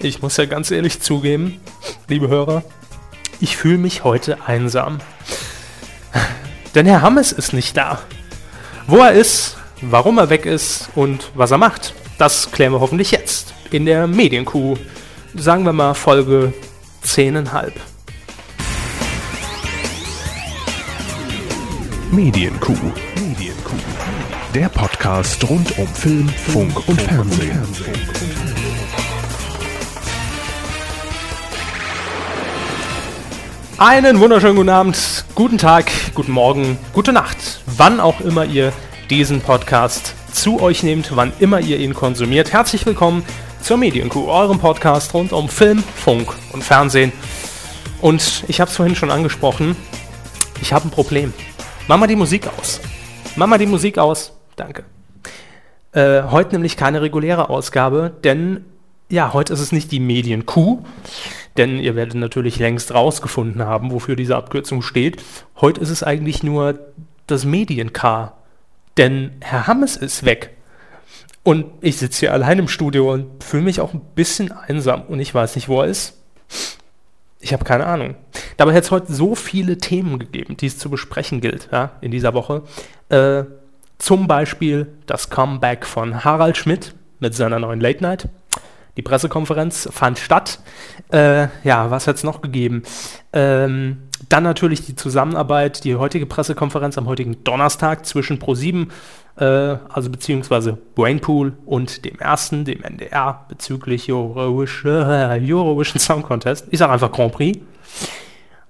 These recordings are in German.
Ich muss ja ganz ehrlich zugeben, liebe Hörer, ich fühle mich heute einsam. Denn Herr Hammes ist nicht da. Wo er ist, warum er weg ist und was er macht, das klären wir hoffentlich jetzt in der Medienkuh. Sagen wir mal Folge 10,5. Medienkuh. Medienkuh. Der Podcast rund um Film, Funk und Fernsehen. Einen wunderschönen guten Abend, guten Tag, guten Morgen, gute Nacht, wann auch immer ihr diesen Podcast zu euch nehmt, wann immer ihr ihn konsumiert. Herzlich willkommen zur Medienkuh, eurem Podcast rund um Film, Funk und Fernsehen. Und ich habe es vorhin schon angesprochen, ich habe ein Problem. Mach mal die Musik aus. Mach mal die Musik aus. Danke. Äh, heute nämlich keine reguläre Ausgabe, denn ja, heute ist es nicht die Medienkuh, denn ihr werdet natürlich längst rausgefunden haben, wofür diese Abkürzung steht. Heute ist es eigentlich nur das Medien-K, denn Herr Hammes ist weg. Und ich sitze hier allein im Studio und fühle mich auch ein bisschen einsam und ich weiß nicht, wo er ist. Ich habe keine Ahnung. Dabei hat es heute so viele Themen gegeben, die es zu besprechen gilt ja, in dieser Woche. Äh, zum Beispiel das Comeback von Harald Schmidt mit seiner neuen Late Night. Die Pressekonferenz fand statt. Äh, ja, was hat es noch gegeben? Ähm, dann natürlich die Zusammenarbeit, die heutige Pressekonferenz am heutigen Donnerstag zwischen Pro7, äh, also beziehungsweise Brainpool und dem ersten, dem NDR, bezüglich Eurovision, äh, Song Contest. Ich sage einfach Grand Prix.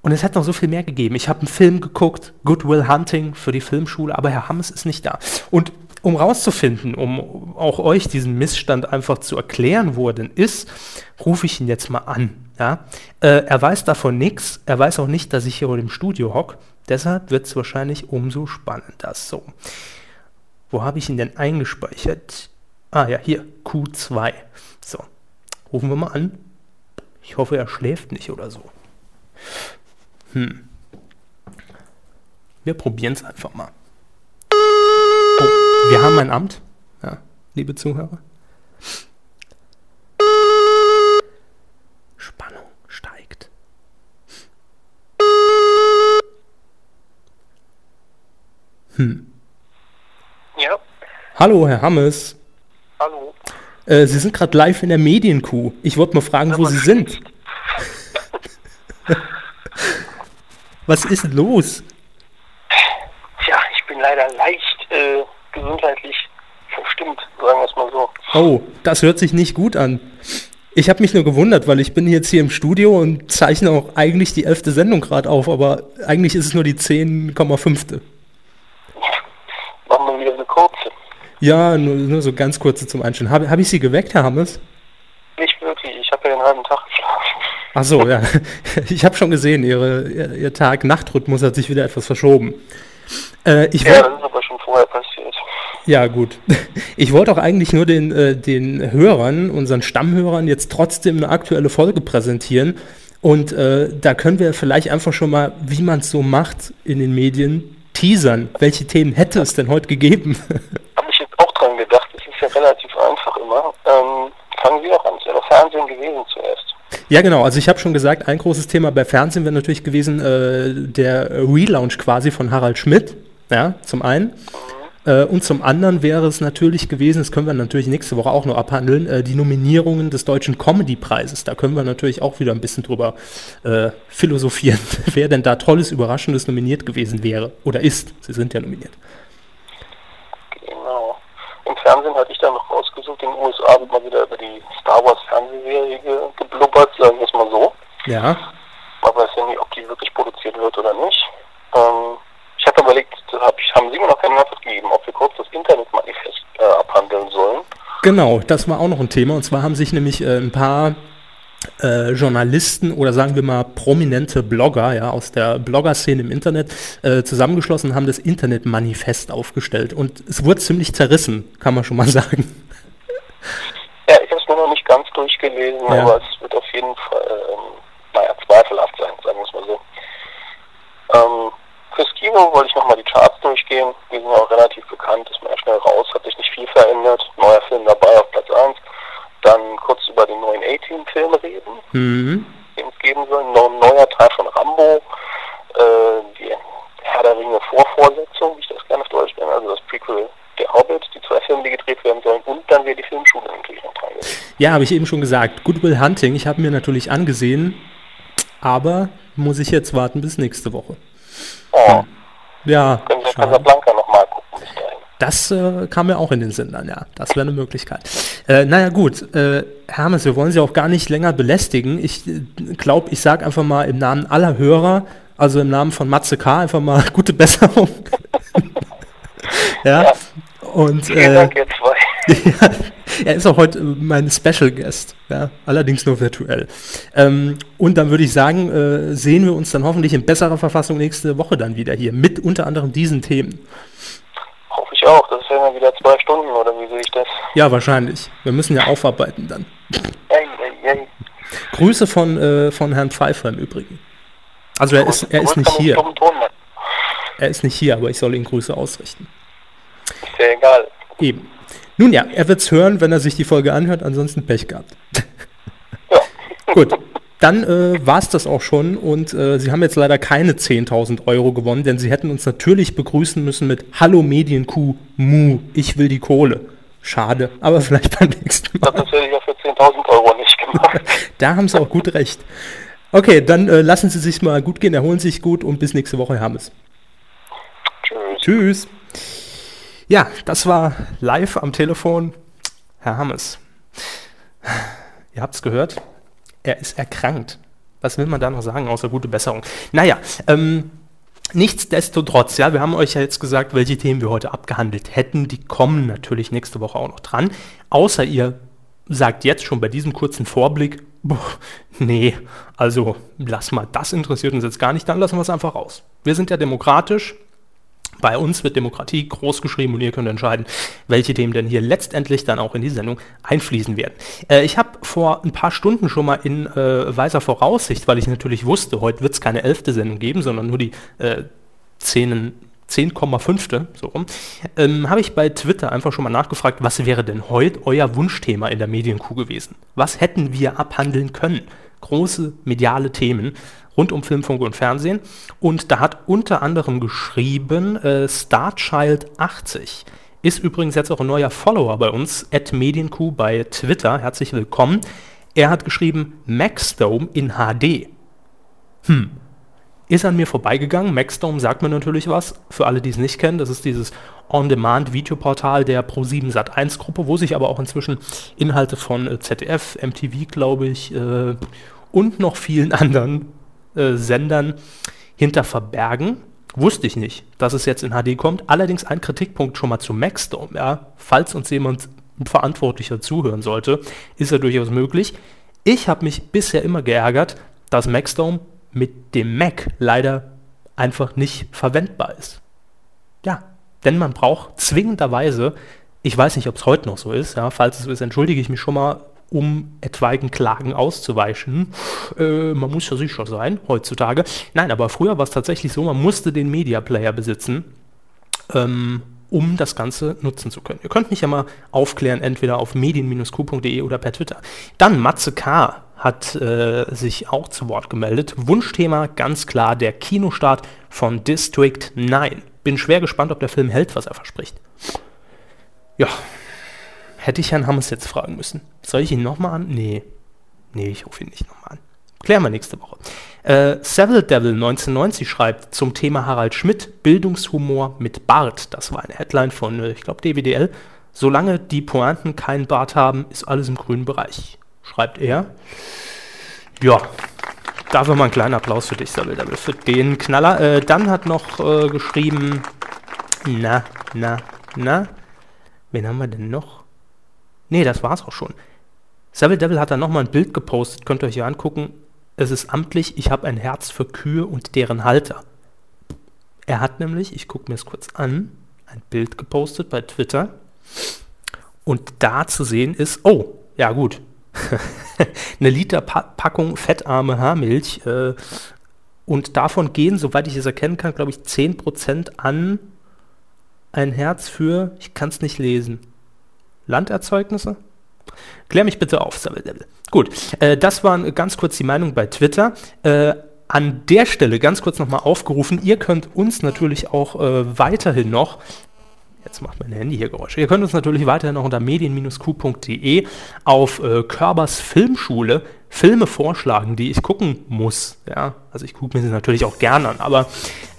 Und es hat noch so viel mehr gegeben. Ich habe einen Film geguckt, Good Will Hunting für die Filmschule, aber Herr Hammes ist nicht da. Und um rauszufinden, um auch euch diesen Missstand einfach zu erklären, wo er denn ist, rufe ich ihn jetzt mal an. Ja? Äh, er weiß davon nichts, er weiß auch nicht, dass ich hier im Studio hocke, deshalb wird es wahrscheinlich umso spannender. So, wo habe ich ihn denn eingespeichert? Ah ja, hier, Q2. So, rufen wir mal an. Ich hoffe, er schläft nicht oder so. Hm. Wir probieren es einfach mal. Wir haben ein Amt, ja, liebe Zuhörer. Spannung steigt. Hm. Ja, Hallo, Herr Hammes. hallo. Äh, Sie sind gerade live in der Medienkuh. Ich wollte mal fragen, wo Sie sind. Was ist los? Tja, ich bin leider leicht äh, gesundheitlich verstimmt, sagen wir es mal so. Oh, das hört sich nicht gut an. Ich habe mich nur gewundert, weil ich bin jetzt hier im Studio und zeichne auch eigentlich die elfte Sendung gerade auf, aber eigentlich ist es nur die 10,5. Machen wir wieder eine kurze. Ja, nur, nur so ganz kurze zum Einstellen. Habe hab ich Sie geweckt, Herr Hammes? Nicht wirklich, ich habe ja den halben Tag geschlafen. Ach so, ja. Ich habe schon gesehen, Ihre, Ihr, Tag-Nacht-Rhythmus hat sich wieder etwas verschoben. Äh, ich Ja, das ist aber. Ja, gut. Ich wollte auch eigentlich nur den, äh, den Hörern, unseren Stammhörern, jetzt trotzdem eine aktuelle Folge präsentieren. Und äh, da können wir vielleicht einfach schon mal, wie man es so macht in den Medien, teasern. Welche Themen hätte es denn heute gegeben? Habe ich jetzt auch dran gedacht, es ist ja relativ einfach immer. Ähm, fangen Sie doch an, es ja doch Fernsehen gewesen zuerst. ja, genau. Also ich habe schon gesagt, ein großes Thema bei Fernsehen wäre natürlich gewesen äh, der Relaunch quasi von Harald Schmidt. Ja, zum einen. Äh, und zum anderen wäre es natürlich gewesen, das können wir natürlich nächste Woche auch noch abhandeln, äh, die Nominierungen des Deutschen Comedy-Preises. Da können wir natürlich auch wieder ein bisschen drüber äh, philosophieren, wer denn da tolles, überraschendes nominiert gewesen wäre oder ist. Sie sind ja nominiert. Genau. Im Fernsehen hatte ich dann noch rausgesucht, in den USA wird mal wieder über die Star Wars Fernsehserie ge geblubbert, sagen wir es mal so. Ja, Man weiß ja nie, ob die wirklich produziert wird oder nicht. Ähm, ich habe überlegt, da hab ich, haben Sie mir keine Antwort gegeben, ob wir kurz das Internetmanifest äh, abhandeln sollen. genau, das war auch noch ein Thema. Und zwar haben sich nämlich äh, ein paar äh, Journalisten oder sagen wir mal prominente Blogger ja, aus der Blogger-Szene im Internet äh, zusammengeschlossen und haben das Internetmanifest aufgestellt. Und es wurde ziemlich zerrissen, kann man schon mal sagen. Ja, ich habe es mir noch nicht ganz durchgelesen, Ja. aber es wird auf jeden Fall, ähm, naja, zweifelhaft sein, sagen wir es mal so. Ähm, fürs Kino wollte ich nochmal die Charts durchgehen. Die sind auch relativ bekannt, ist man ja schnell raus, hat sich nicht viel verändert. Neuer Film dabei auf Platz 1. dann kurz über den neuen A-Team-Film reden, Mhm. den es geben soll. Ein neuer Teil von Rambo, äh, die Herr der Ringe Vorvorsetzung, wie ich das gerne auf Deutsch nenne, also das Prequel der Hobbit, die zwei Filme, die gedreht werden sollen. Und dann wird die Filmschule natürlich noch dran. Ja, habe ich eben schon gesagt. Good Will Hunting, ich habe mir natürlich angesehen, aber muss ich jetzt warten bis nächste Woche. Oh, Ja, können Sie. Casablanca nochmal gucken bis dahin. Das äh, kam mir auch in den Sinn dann, ja. Das wäre eine Möglichkeit. Äh, naja, gut. Äh, Hermes, wir wollen Sie auch gar nicht länger belästigen. Ich glaube, ich sage einfach mal im Namen aller Hörer, also im Namen von Matze K., einfach mal gute Besserung. ja. Ja. Und Vielen äh, Dank, ihr zwei. er ist auch heute äh, mein Special Guest, ja, allerdings nur virtuell. Ähm, und dann würde ich sagen, äh, sehen wir uns dann hoffentlich in besserer Verfassung nächste Woche dann wieder hier, mit unter anderem diesen Themen. Ich auch. Das wären dann wieder zwei Stunden, oder wie sehe ich das? Ja, wahrscheinlich. Wir müssen ja aufarbeiten dann. Ey, ey, ey. Grüße von, äh, von Herrn Pfeiffer im Übrigen. Also er ist, er ist nicht hier. Er ist nicht hier, aber ich soll ihm Grüße ausrichten. Ist ja egal. Eben. Nun ja, er wird's hören, wenn er sich die Folge anhört, ansonsten Pech gehabt. Ja. Gut, dann äh, war es das auch schon und äh, Sie haben jetzt leider keine 10.000 Euro gewonnen, denn Sie hätten uns natürlich begrüßen müssen mit Hallo Medienkuh, Mu, ich will die Kohle. Schade, aber vielleicht beim nächsten Mal. Das hätte ich ja für 10.000 Euro nicht gemacht. Da haben Sie auch gut recht. Okay, dann äh, lassen Sie sich mal gut gehen, erholen sich gut und bis nächste Woche, Hermes. Tschüss. Tschüss. Ja, das war live am Telefon Herr Hammes. Ihr habt's gehört, er ist erkrankt. Was will man da noch sagen, außer gute Besserung? Naja, ähm, nichtsdestotrotz, ja, wir haben euch ja jetzt gesagt, welche Themen wir heute abgehandelt hätten. Die kommen natürlich nächste Woche auch noch dran. Außer ihr sagt jetzt schon bei diesem kurzen Vorblick, boah, nee, also lass mal, das interessiert uns jetzt gar nicht, dann lassen wir es einfach raus. Wir sind ja demokratisch, bei uns wird Demokratie groß geschrieben und ihr könnt entscheiden, welche Themen denn hier letztendlich dann auch in die Sendung einfließen werden. Äh, ich habe vor ein paar Stunden schon mal in äh, weiser Voraussicht, weil ich natürlich wusste, heute wird es keine elfte Sendung geben, sondern nur die äh, 10, 10,5. so rum, ähm, habe ich bei Twitter einfach schon mal nachgefragt, was wäre denn heute euer Wunschthema in der Medienkuh gewesen? Was hätten wir abhandeln können? Große mediale Themen rund um Film, Funk und Fernsehen. Und da hat unter anderem geschrieben äh, Starchild80. Ist übrigens jetzt auch ein neuer Follower bei uns, at Medienkuh bei Twitter. Herzlich willkommen. Er hat geschrieben Maxdome in HD. Hm. Ist an mir vorbeigegangen. Maxdome sagt mir natürlich was. Für alle, die es nicht kennen, das ist dieses On-Demand-Videoportal der Pro7 Sat1 Gruppe, wo sich aber auch inzwischen Inhalte von äh, ZDF, MTV, glaube ich, äh, und noch vielen anderen Sendern hinter verbergen. Wusste ich nicht, dass es jetzt in HD kommt. Allerdings ein Kritikpunkt schon mal zu Maxdome. Ja, falls uns jemand verantwortlicher zuhören sollte, ist ja durchaus möglich. Ich habe mich bisher immer geärgert, dass Maxdome mit dem Mac leider einfach nicht verwendbar ist. Ja, denn man braucht zwingenderweise, ich weiß nicht, ob es heute noch so ist, ja, falls es so ist, entschuldige ich mich schon mal, um etwaigen Klagen auszuweichen. Äh, man muss ja sicher sein, heutzutage. Nein, aber früher war es tatsächlich so, man musste den Media Player besitzen, ähm, um das Ganze nutzen zu können. Ihr könnt mich ja mal aufklären, entweder auf medien-q.de oder per Twitter. Dann Matze K. hat äh, sich auch zu Wort gemeldet. Wunschthema ganz klar der Kinostart von District 9. Bin schwer gespannt, ob der Film hält, was er verspricht. Ja, hätte ich Herrn Hammes jetzt fragen müssen. Soll ich ihn nochmal an? Nee. Nee, ich rufe ihn nicht nochmal an. Klären wir nächste Woche. Äh, Seville Devil 1990 schreibt zum Thema Harald Schmidt, Bildungshumor mit Bart. Das war eine Headline von, äh, ich glaube, DWDL. Solange die Pointen keinen Bart haben, ist alles im grünen Bereich, schreibt er. Ja, dafür mal einen kleinen Applaus für dich, Seville Devil, für den Knaller. Äh, dann hat noch äh, geschrieben, na, na, na, wen haben wir denn noch? Nee, das war's auch schon. Savile Devil hat dann nochmal ein Bild gepostet, könnt ihr euch hier angucken. Es ist amtlich, ich habe ein Herz für Kühe und deren Halter. Er hat nämlich, ich gucke mir es kurz an, ein Bild gepostet bei Twitter. Und da zu sehen ist, oh, ja gut, eine Liter pa Packung fettarme Haarmilch. Äh, und davon gehen, soweit ich es erkennen kann, glaube ich, 10% an ein Herz für, ich kann es nicht lesen, Landerzeugnisse? Klär mich bitte auf. Gut, äh, das war ganz kurz die Meinung bei Twitter. Äh, an der Stelle ganz kurz nochmal aufgerufen, ihr könnt uns natürlich auch äh, weiterhin noch Jetzt macht mein Handy hier Geräusche. Ihr könnt uns natürlich weiterhin noch unter medien-q.de auf äh, Körbers Filmschule Filme vorschlagen, die ich gucken muss. Ja, also ich gucke mir sie natürlich auch gerne an, aber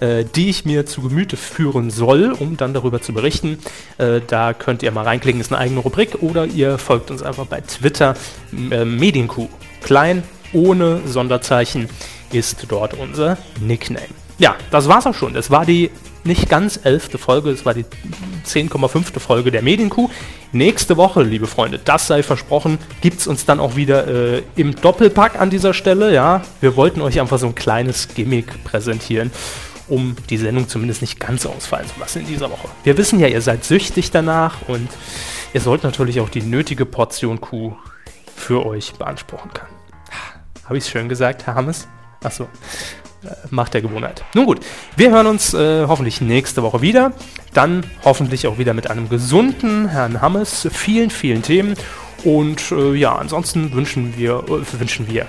äh, die ich mir zu Gemüte führen soll, um dann darüber zu berichten. Äh, da könnt ihr mal reinklicken, ist eine eigene Rubrik oder ihr folgt uns einfach bei Twitter äh, Medienkuh. Klein, ohne Sonderzeichen ist dort unser Nickname. Ja, das war's auch schon. Das war die nicht ganz elfte Folge, es war die 10,5. Folge der Medienkuh. Nächste Woche, liebe Freunde, das sei versprochen, gibt es uns dann auch wieder äh, im Doppelpack an dieser Stelle. Ja, wir wollten euch einfach so ein kleines Gimmick präsentieren, um die Sendung zumindest nicht ganz ausfallen zu lassen in dieser Woche. Wir wissen ja, ihr seid süchtig danach und ihr sollt natürlich auch die nötige Portion Kuh für euch beanspruchen können. Habe ich es schön gesagt, Herr Hammes? Achso. Macht der Gewohnheit. Nun gut, wir hören uns äh, hoffentlich nächste Woche wieder. Dann hoffentlich auch wieder mit einem gesunden Herrn Hammes. Vielen, vielen Themen. Und äh, ja, ansonsten wünschen wir, äh, wünschen wir,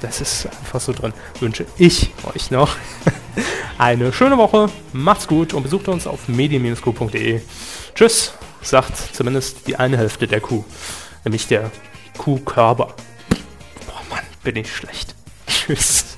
das ist einfach so drin, wünsche ich euch noch eine schöne Woche. Macht's gut und besucht uns auf medien-q.de. Tschüss, sagt zumindest die eine Hälfte der Kuh, nämlich der Kuhkörper. Boah, Mann, bin ich schlecht. Tschüss.